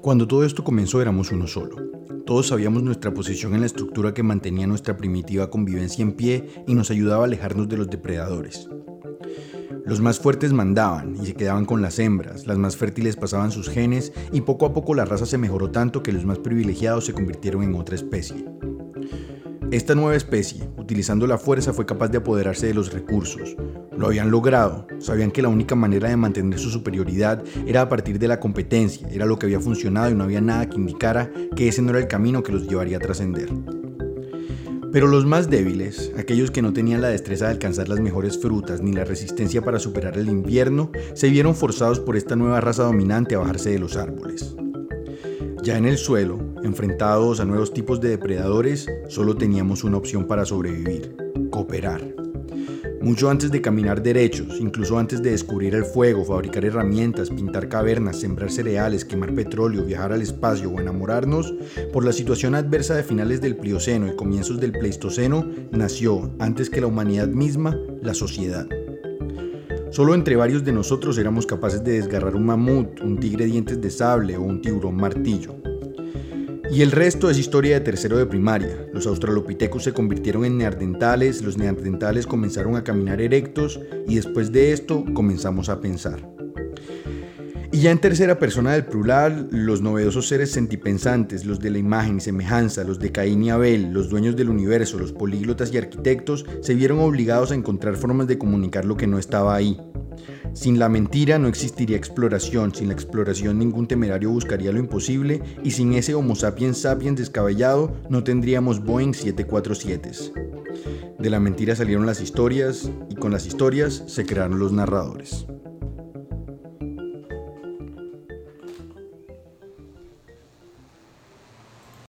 Cuando todo esto comenzó éramos uno solo. Todos sabíamos nuestra posición en la estructura que mantenía nuestra primitiva convivencia en pie y nos ayudaba a alejarnos de los depredadores. Los más fuertes mandaban y se quedaban con las hembras, las más fértiles pasaban sus genes y poco a poco la raza se mejoró tanto que los más privilegiados se convirtieron en otra especie. Esta nueva especie, utilizando la fuerza, fue capaz de apoderarse de los recursos. Lo habían logrado, sabían que la única manera de mantener su superioridad era a partir de la competencia, era lo que había funcionado y no había nada que indicara que ese no era el camino que los llevaría a trascender. Pero los más débiles, aquellos que no tenían la destreza de alcanzar las mejores frutas ni la resistencia para superar el invierno, se vieron forzados por esta nueva raza dominante a bajarse de los árboles. Ya en el suelo, enfrentados a nuevos tipos de depredadores, solo teníamos una opción para sobrevivir, cooperar. Mucho antes de caminar derechos, incluso antes de descubrir el fuego, fabricar herramientas, pintar cavernas, sembrar cereales, quemar petróleo, viajar al espacio o enamorarnos, por la situación adversa de finales del Plioceno y comienzos del Pleistoceno, nació, antes que la humanidad misma, la sociedad. Solo entre varios de nosotros éramos capaces de desgarrar un mamut, un tigre dientes de sable o un tiburón martillo. Y el resto es historia de tercero de primaria. Los australopithecus se convirtieron en neandertales, los neandertales comenzaron a caminar erectos y después de esto comenzamos a pensar. Y ya en tercera persona del plural, los novedosos seres sentipensantes, los de la imagen y semejanza, los de Caín y Abel, los dueños del universo, los políglotas y arquitectos, se vieron obligados a encontrar formas de comunicar lo que no estaba ahí. Sin la mentira no existiría exploración, sin la exploración ningún temerario buscaría lo imposible y sin ese Homo sapiens sapiens descabellado no tendríamos Boeing 747. De la mentira salieron las historias y con las historias se crearon los narradores.